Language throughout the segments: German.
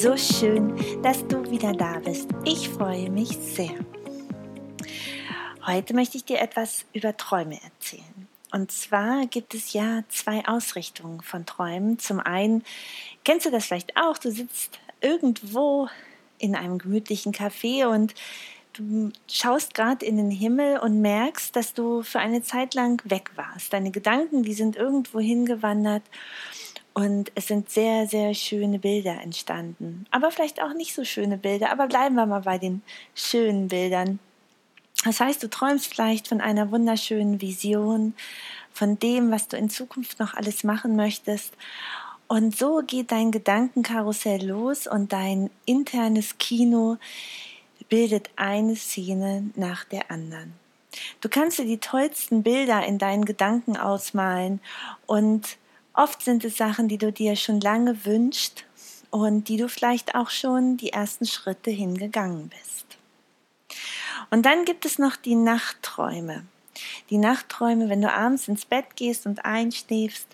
So schön, dass du wieder da bist. Ich freue mich sehr. Heute möchte ich dir etwas über Träume erzählen. Und zwar gibt es ja zwei Ausrichtungen von Träumen. Zum einen, kennst du das vielleicht auch, du sitzt irgendwo in einem gemütlichen Café und du schaust gerade in den Himmel und merkst, dass du für eine Zeit lang weg warst. Deine Gedanken, die sind irgendwo hingewandert und es sind sehr, sehr schöne Bilder entstanden. Aber vielleicht auch nicht so schöne Bilder, aber bleiben wir mal bei den schönen Bildern. Das heißt, du träumst vielleicht von einer wunderschönen Vision, von dem, was du in Zukunft noch alles machen möchtest. Und so geht dein Gedankenkarussell los und dein internes Kino bildet eine Szene nach der anderen. Du kannst dir die tollsten Bilder in deinen Gedanken ausmalen und oft sind es Sachen, die du dir schon lange wünschst und die du vielleicht auch schon die ersten Schritte hingegangen bist. Und dann gibt es noch die Nachtträume. Die Nachtträume, wenn du abends ins Bett gehst und einschläfst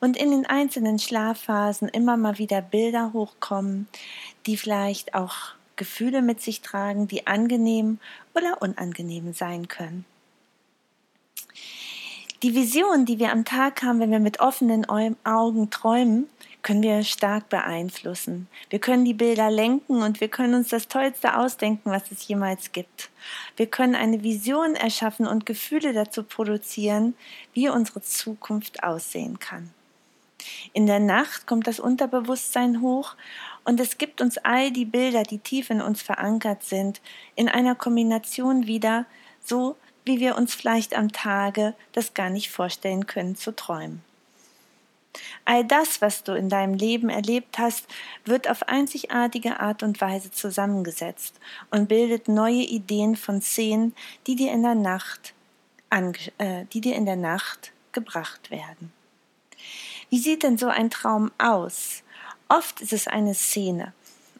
und in den einzelnen Schlafphasen immer mal wieder Bilder hochkommen, die vielleicht auch Gefühle mit sich tragen, die angenehm oder unangenehm sein können. Die Vision, die wir am Tag haben, wenn wir mit offenen Augen träumen, können wir stark beeinflussen. Wir können die Bilder lenken und wir können uns das Tollste ausdenken, was es jemals gibt. Wir können eine Vision erschaffen und Gefühle dazu produzieren, wie unsere Zukunft aussehen kann. In der Nacht kommt das Unterbewusstsein hoch und es gibt uns all die Bilder, die tief in uns verankert sind, in einer Kombination wieder, so wie wir uns vielleicht am Tage das gar nicht vorstellen können zu träumen. All das, was du in deinem Leben erlebt hast, wird auf einzigartige Art und Weise zusammengesetzt und bildet neue Ideen von Szenen, die dir in der Nacht, äh, die dir in der Nacht gebracht werden. Wie sieht denn so ein Traum aus? Oft ist es eine Szene.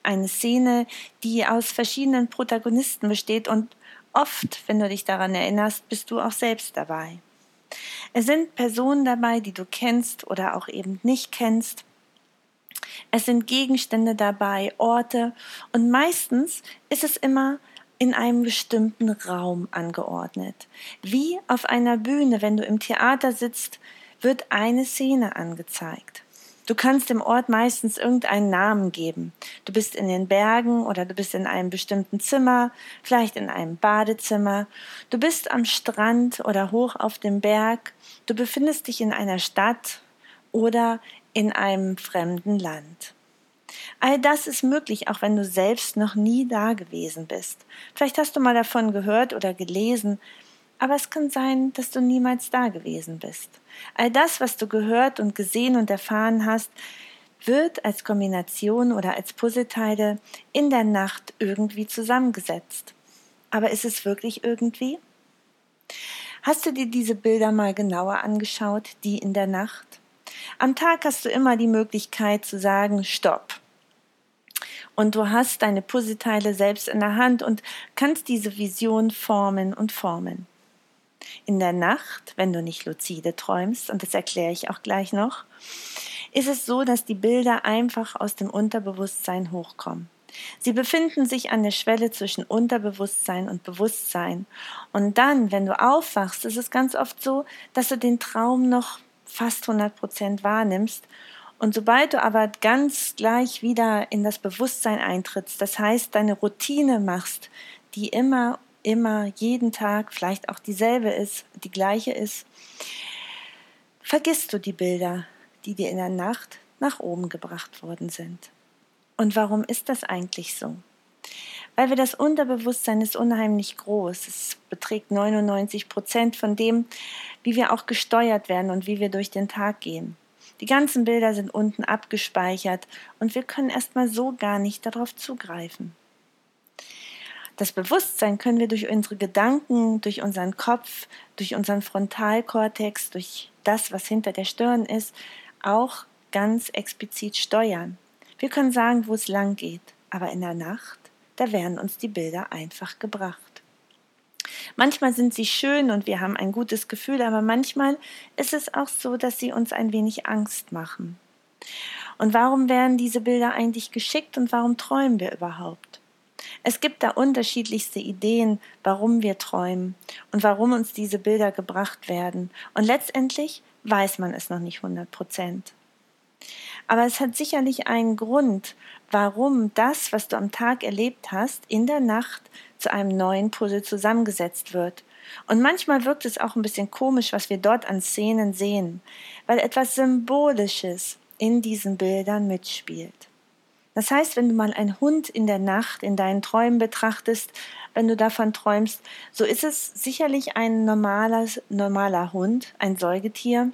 Eine Szene, die aus verschiedenen Protagonisten besteht und oft, wenn du dich daran erinnerst, bist du auch selbst dabei. Es sind Personen dabei, die du kennst oder auch eben nicht kennst. Es sind Gegenstände dabei, Orte und meistens ist es immer in einem bestimmten Raum angeordnet. Wie auf einer Bühne, wenn du im Theater sitzt, wird eine Szene angezeigt. Du kannst dem Ort meistens irgendeinen Namen geben. Du bist in den Bergen oder du bist in einem bestimmten Zimmer, vielleicht in einem Badezimmer. Du bist am Strand oder hoch auf dem Berg. Du befindest dich in einer Stadt oder in einem fremden Land. All das ist möglich, auch wenn du selbst noch nie da gewesen bist. Vielleicht hast du mal davon gehört oder gelesen, aber es kann sein, dass du niemals da gewesen bist. All das, was du gehört und gesehen und erfahren hast, wird als Kombination oder als Puzzleteile in der Nacht irgendwie zusammengesetzt. Aber ist es wirklich irgendwie? Hast du dir diese Bilder mal genauer angeschaut, die in der Nacht? Am Tag hast du immer die Möglichkeit zu sagen, stopp. Und du hast deine Puzzleteile selbst in der Hand und kannst diese Vision formen und formen. In der Nacht, wenn du nicht luzide träumst, und das erkläre ich auch gleich noch, ist es so, dass die Bilder einfach aus dem Unterbewusstsein hochkommen. Sie befinden sich an der Schwelle zwischen Unterbewusstsein und Bewusstsein. Und dann, wenn du aufwachst, ist es ganz oft so, dass du den Traum noch fast 100 Prozent wahrnimmst. Und sobald du aber ganz gleich wieder in das Bewusstsein eintrittst, das heißt, deine Routine machst, die immer immer jeden Tag vielleicht auch dieselbe ist, die gleiche ist, vergisst du die Bilder, die dir in der Nacht nach oben gebracht worden sind. Und warum ist das eigentlich so? Weil wir das Unterbewusstsein ist unheimlich groß. Es beträgt 99 Prozent von dem, wie wir auch gesteuert werden und wie wir durch den Tag gehen. Die ganzen Bilder sind unten abgespeichert und wir können erstmal so gar nicht darauf zugreifen. Das Bewusstsein können wir durch unsere Gedanken, durch unseren Kopf, durch unseren Frontalkortex, durch das, was hinter der Stirn ist, auch ganz explizit steuern. Wir können sagen, wo es lang geht, aber in der Nacht, da werden uns die Bilder einfach gebracht. Manchmal sind sie schön und wir haben ein gutes Gefühl, aber manchmal ist es auch so, dass sie uns ein wenig Angst machen. Und warum werden diese Bilder eigentlich geschickt und warum träumen wir überhaupt? Es gibt da unterschiedlichste Ideen, warum wir träumen und warum uns diese Bilder gebracht werden. Und letztendlich weiß man es noch nicht 100 Prozent. Aber es hat sicherlich einen Grund, warum das, was du am Tag erlebt hast, in der Nacht zu einem neuen Puzzle zusammengesetzt wird. Und manchmal wirkt es auch ein bisschen komisch, was wir dort an Szenen sehen, weil etwas Symbolisches in diesen Bildern mitspielt. Das heißt, wenn du mal einen Hund in der Nacht in deinen Träumen betrachtest, wenn du davon träumst, so ist es sicherlich ein normaler, normaler Hund, ein Säugetier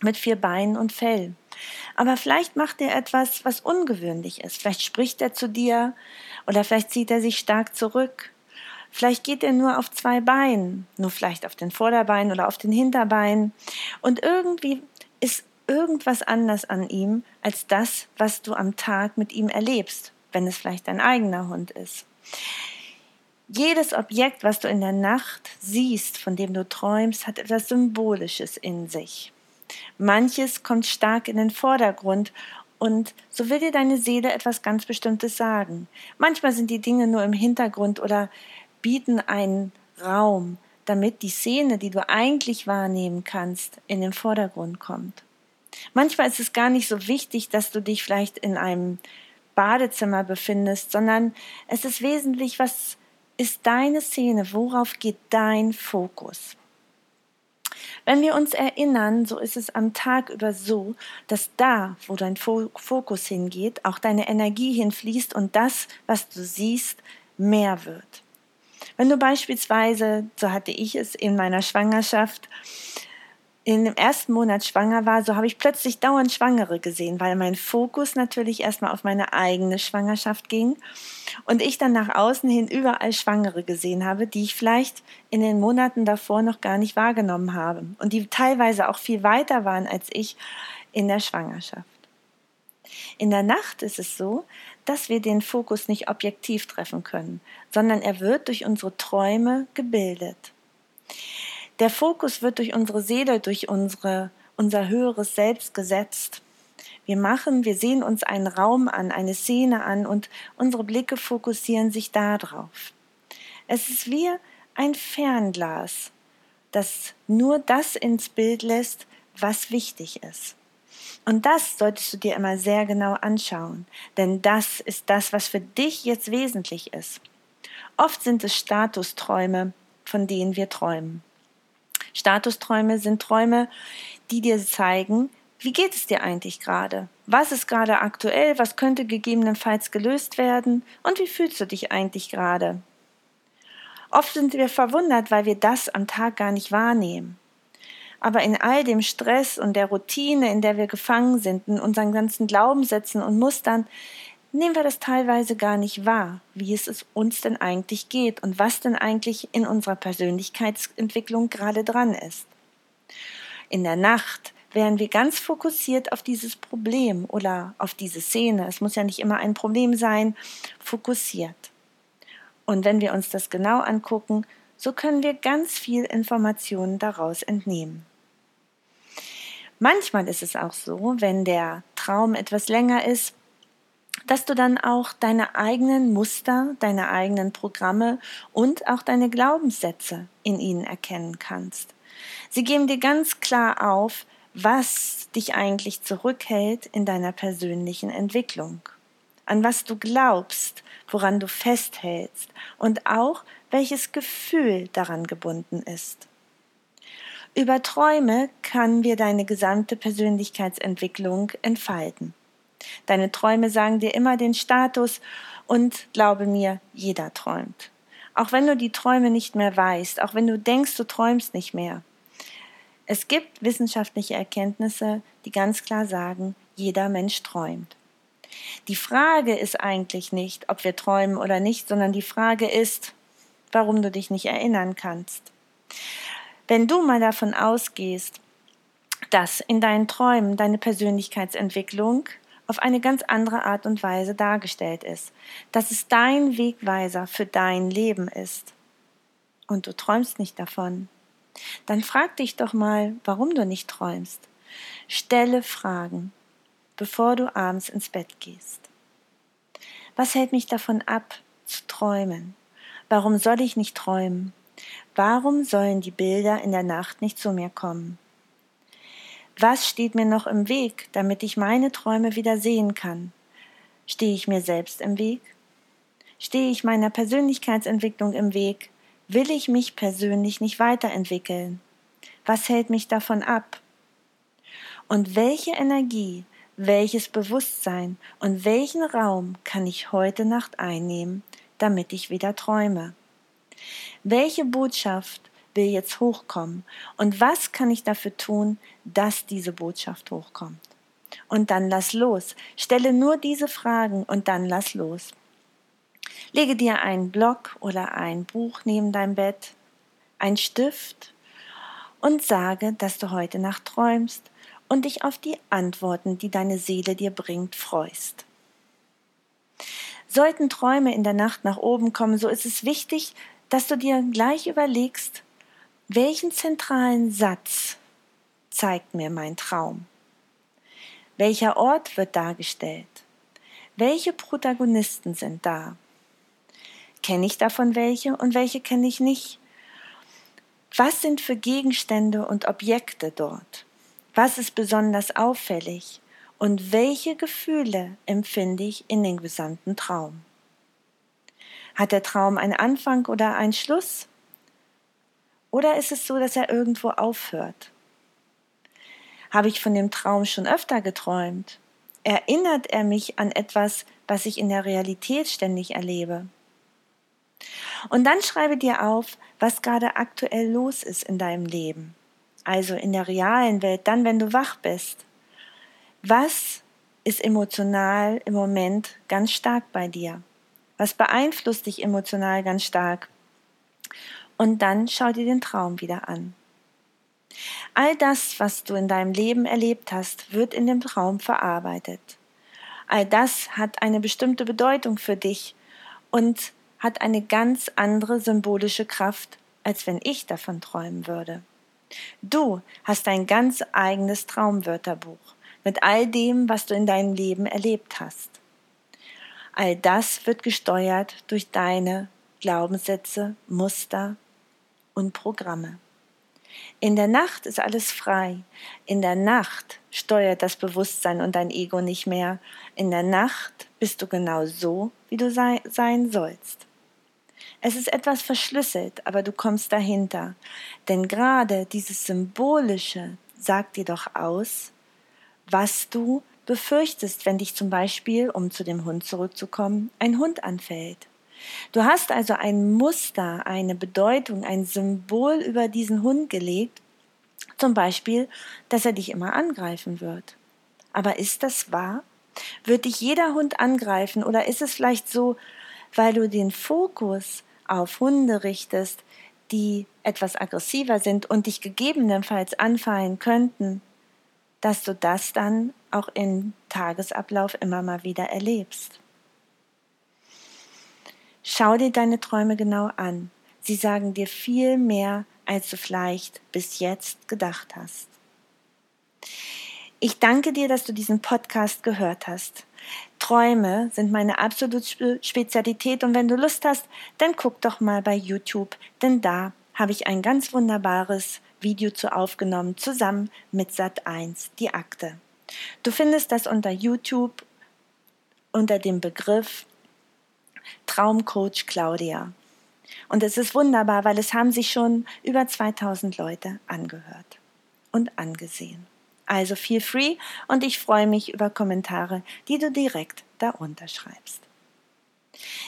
mit vier Beinen und Fell. Aber vielleicht macht er etwas, was ungewöhnlich ist. Vielleicht spricht er zu dir oder vielleicht zieht er sich stark zurück. Vielleicht geht er nur auf zwei Beinen, nur vielleicht auf den Vorderbeinen oder auf den Hinterbeinen. Und irgendwie ist irgendwas anders an ihm als das, was du am Tag mit ihm erlebst, wenn es vielleicht dein eigener Hund ist. Jedes Objekt, was du in der Nacht siehst, von dem du träumst, hat etwas Symbolisches in sich. Manches kommt stark in den Vordergrund und so will dir deine Seele etwas ganz Bestimmtes sagen. Manchmal sind die Dinge nur im Hintergrund oder bieten einen Raum, damit die Szene, die du eigentlich wahrnehmen kannst, in den Vordergrund kommt. Manchmal ist es gar nicht so wichtig, dass du dich vielleicht in einem Badezimmer befindest, sondern es ist wesentlich, was ist deine Szene, worauf geht dein Fokus. Wenn wir uns erinnern, so ist es am Tag über so, dass da, wo dein Fokus hingeht, auch deine Energie hinfließt und das, was du siehst, mehr wird. Wenn du beispielsweise, so hatte ich es in meiner Schwangerschaft, in dem ersten Monat schwanger war, so habe ich plötzlich dauernd Schwangere gesehen, weil mein Fokus natürlich erstmal auf meine eigene Schwangerschaft ging und ich dann nach außen hin überall Schwangere gesehen habe, die ich vielleicht in den Monaten davor noch gar nicht wahrgenommen habe und die teilweise auch viel weiter waren als ich in der Schwangerschaft. In der Nacht ist es so, dass wir den Fokus nicht objektiv treffen können, sondern er wird durch unsere Träume gebildet. Der Fokus wird durch unsere Seele, durch unsere, unser höheres Selbst gesetzt. Wir machen, wir sehen uns einen Raum an, eine Szene an und unsere Blicke fokussieren sich darauf. Es ist wie ein Fernglas, das nur das ins Bild lässt, was wichtig ist. Und das solltest du dir immer sehr genau anschauen, denn das ist das, was für dich jetzt wesentlich ist. Oft sind es Statusträume, von denen wir träumen. Statusträume sind Träume, die dir zeigen, wie geht es dir eigentlich gerade? Was ist gerade aktuell? Was könnte gegebenenfalls gelöst werden? Und wie fühlst du dich eigentlich gerade? Oft sind wir verwundert, weil wir das am Tag gar nicht wahrnehmen. Aber in all dem Stress und der Routine, in der wir gefangen sind, in unseren ganzen Glaubenssätzen und Mustern, nehmen wir das teilweise gar nicht wahr, wie es uns denn eigentlich geht und was denn eigentlich in unserer Persönlichkeitsentwicklung gerade dran ist. In der Nacht wären wir ganz fokussiert auf dieses Problem oder auf diese Szene, es muss ja nicht immer ein Problem sein, fokussiert. Und wenn wir uns das genau angucken, so können wir ganz viel Informationen daraus entnehmen. Manchmal ist es auch so, wenn der Traum etwas länger ist, dass du dann auch deine eigenen Muster, deine eigenen Programme und auch deine Glaubenssätze in ihnen erkennen kannst. Sie geben dir ganz klar auf, was dich eigentlich zurückhält in deiner persönlichen Entwicklung, an was du glaubst, woran du festhältst und auch welches Gefühl daran gebunden ist. Über Träume kann wir deine gesamte Persönlichkeitsentwicklung entfalten. Deine Träume sagen dir immer den Status und glaube mir, jeder träumt. Auch wenn du die Träume nicht mehr weißt, auch wenn du denkst, du träumst nicht mehr. Es gibt wissenschaftliche Erkenntnisse, die ganz klar sagen, jeder Mensch träumt. Die Frage ist eigentlich nicht, ob wir träumen oder nicht, sondern die Frage ist, warum du dich nicht erinnern kannst. Wenn du mal davon ausgehst, dass in deinen Träumen deine Persönlichkeitsentwicklung auf eine ganz andere Art und Weise dargestellt ist, dass es dein Wegweiser für dein Leben ist und du träumst nicht davon, dann frag dich doch mal, warum du nicht träumst. Stelle Fragen. bevor du abends ins Bett gehst. Was hält mich davon ab, zu träumen? Warum soll ich nicht träumen? Warum sollen die Bilder in der Nacht nicht zu mir kommen? Was steht mir noch im Weg, damit ich meine Träume wieder sehen kann? Stehe ich mir selbst im Weg? Stehe ich meiner Persönlichkeitsentwicklung im Weg? Will ich mich persönlich nicht weiterentwickeln? Was hält mich davon ab? Und welche Energie, welches Bewusstsein und welchen Raum kann ich heute Nacht einnehmen, damit ich wieder träume? Welche Botschaft will jetzt hochkommen und was kann ich dafür tun, dass diese Botschaft hochkommt? Und dann lass los. Stelle nur diese Fragen und dann lass los. Lege dir einen Block oder ein Buch neben dein Bett, ein Stift und sage, dass du heute Nacht träumst und dich auf die Antworten, die deine Seele dir bringt, freust. Sollten Träume in der Nacht nach oben kommen, so ist es wichtig, dass du dir gleich überlegst, welchen zentralen Satz zeigt mir mein Traum? Welcher Ort wird dargestellt? Welche Protagonisten sind da? Kenne ich davon welche und welche kenne ich nicht? Was sind für Gegenstände und Objekte dort? Was ist besonders auffällig? Und welche Gefühle empfinde ich in den gesamten Traum? Hat der Traum einen Anfang oder einen Schluss? Oder ist es so, dass er irgendwo aufhört? Habe ich von dem Traum schon öfter geträumt? Erinnert er mich an etwas, was ich in der Realität ständig erlebe? Und dann schreibe dir auf, was gerade aktuell los ist in deinem Leben. Also in der realen Welt, dann, wenn du wach bist. Was ist emotional im Moment ganz stark bei dir? Was beeinflusst dich emotional ganz stark? Und dann schau dir den Traum wieder an. All das, was du in deinem Leben erlebt hast, wird in dem Traum verarbeitet. All das hat eine bestimmte Bedeutung für dich und hat eine ganz andere symbolische Kraft, als wenn ich davon träumen würde. Du hast ein ganz eigenes Traumwörterbuch mit all dem, was du in deinem Leben erlebt hast. All das wird gesteuert durch deine Glaubenssätze, Muster und Programme. In der Nacht ist alles frei. In der Nacht steuert das Bewusstsein und dein Ego nicht mehr. In der Nacht bist du genau so, wie du sei, sein sollst. Es ist etwas verschlüsselt, aber du kommst dahinter. Denn gerade dieses Symbolische sagt dir doch aus, was du befürchtest, wenn dich zum Beispiel, um zu dem Hund zurückzukommen, ein Hund anfällt. Du hast also ein Muster, eine Bedeutung, ein Symbol über diesen Hund gelegt, zum Beispiel, dass er dich immer angreifen wird. Aber ist das wahr? Wird dich jeder Hund angreifen oder ist es vielleicht so, weil du den Fokus auf Hunde richtest, die etwas aggressiver sind und dich gegebenenfalls anfallen könnten, dass du das dann auch im Tagesablauf immer mal wieder erlebst. Schau dir deine Träume genau an. Sie sagen dir viel mehr, als du vielleicht bis jetzt gedacht hast. Ich danke dir, dass du diesen Podcast gehört hast. Träume sind meine absolute Spezialität und wenn du Lust hast, dann guck doch mal bei YouTube, denn da habe ich ein ganz wunderbares Video zu aufgenommen, zusammen mit Sat1, die Akte. Du findest das unter YouTube unter dem Begriff Traumcoach Claudia. Und es ist wunderbar, weil es haben sich schon über 2000 Leute angehört und angesehen. Also feel free und ich freue mich über Kommentare, die du direkt da unterschreibst.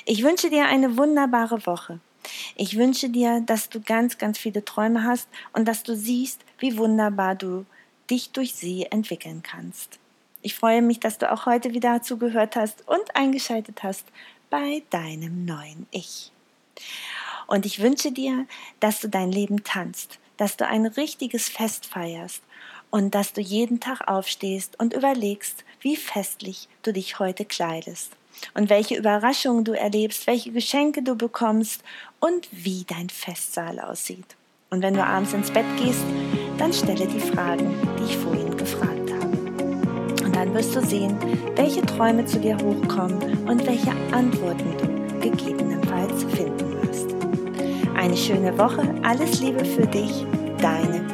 Ich wünsche dir eine wunderbare Woche. Ich wünsche dir, dass du ganz, ganz viele Träume hast und dass du siehst, wie wunderbar du dich durch sie entwickeln kannst. Ich freue mich, dass du auch heute wieder zugehört hast und eingeschaltet hast bei deinem neuen Ich. Und ich wünsche dir, dass du dein Leben tanzt, dass du ein richtiges Fest feierst und dass du jeden Tag aufstehst und überlegst, wie festlich du dich heute kleidest und welche Überraschungen du erlebst, welche Geschenke du bekommst und wie dein Festsaal aussieht. Und wenn du abends ins Bett gehst, dann stelle die Fragen, die ich vorhin gefragt habe. Dann wirst du sehen, welche Träume zu dir hochkommen und welche Antworten du gegebenenfalls finden wirst. Eine schöne Woche, alles Liebe für dich, deine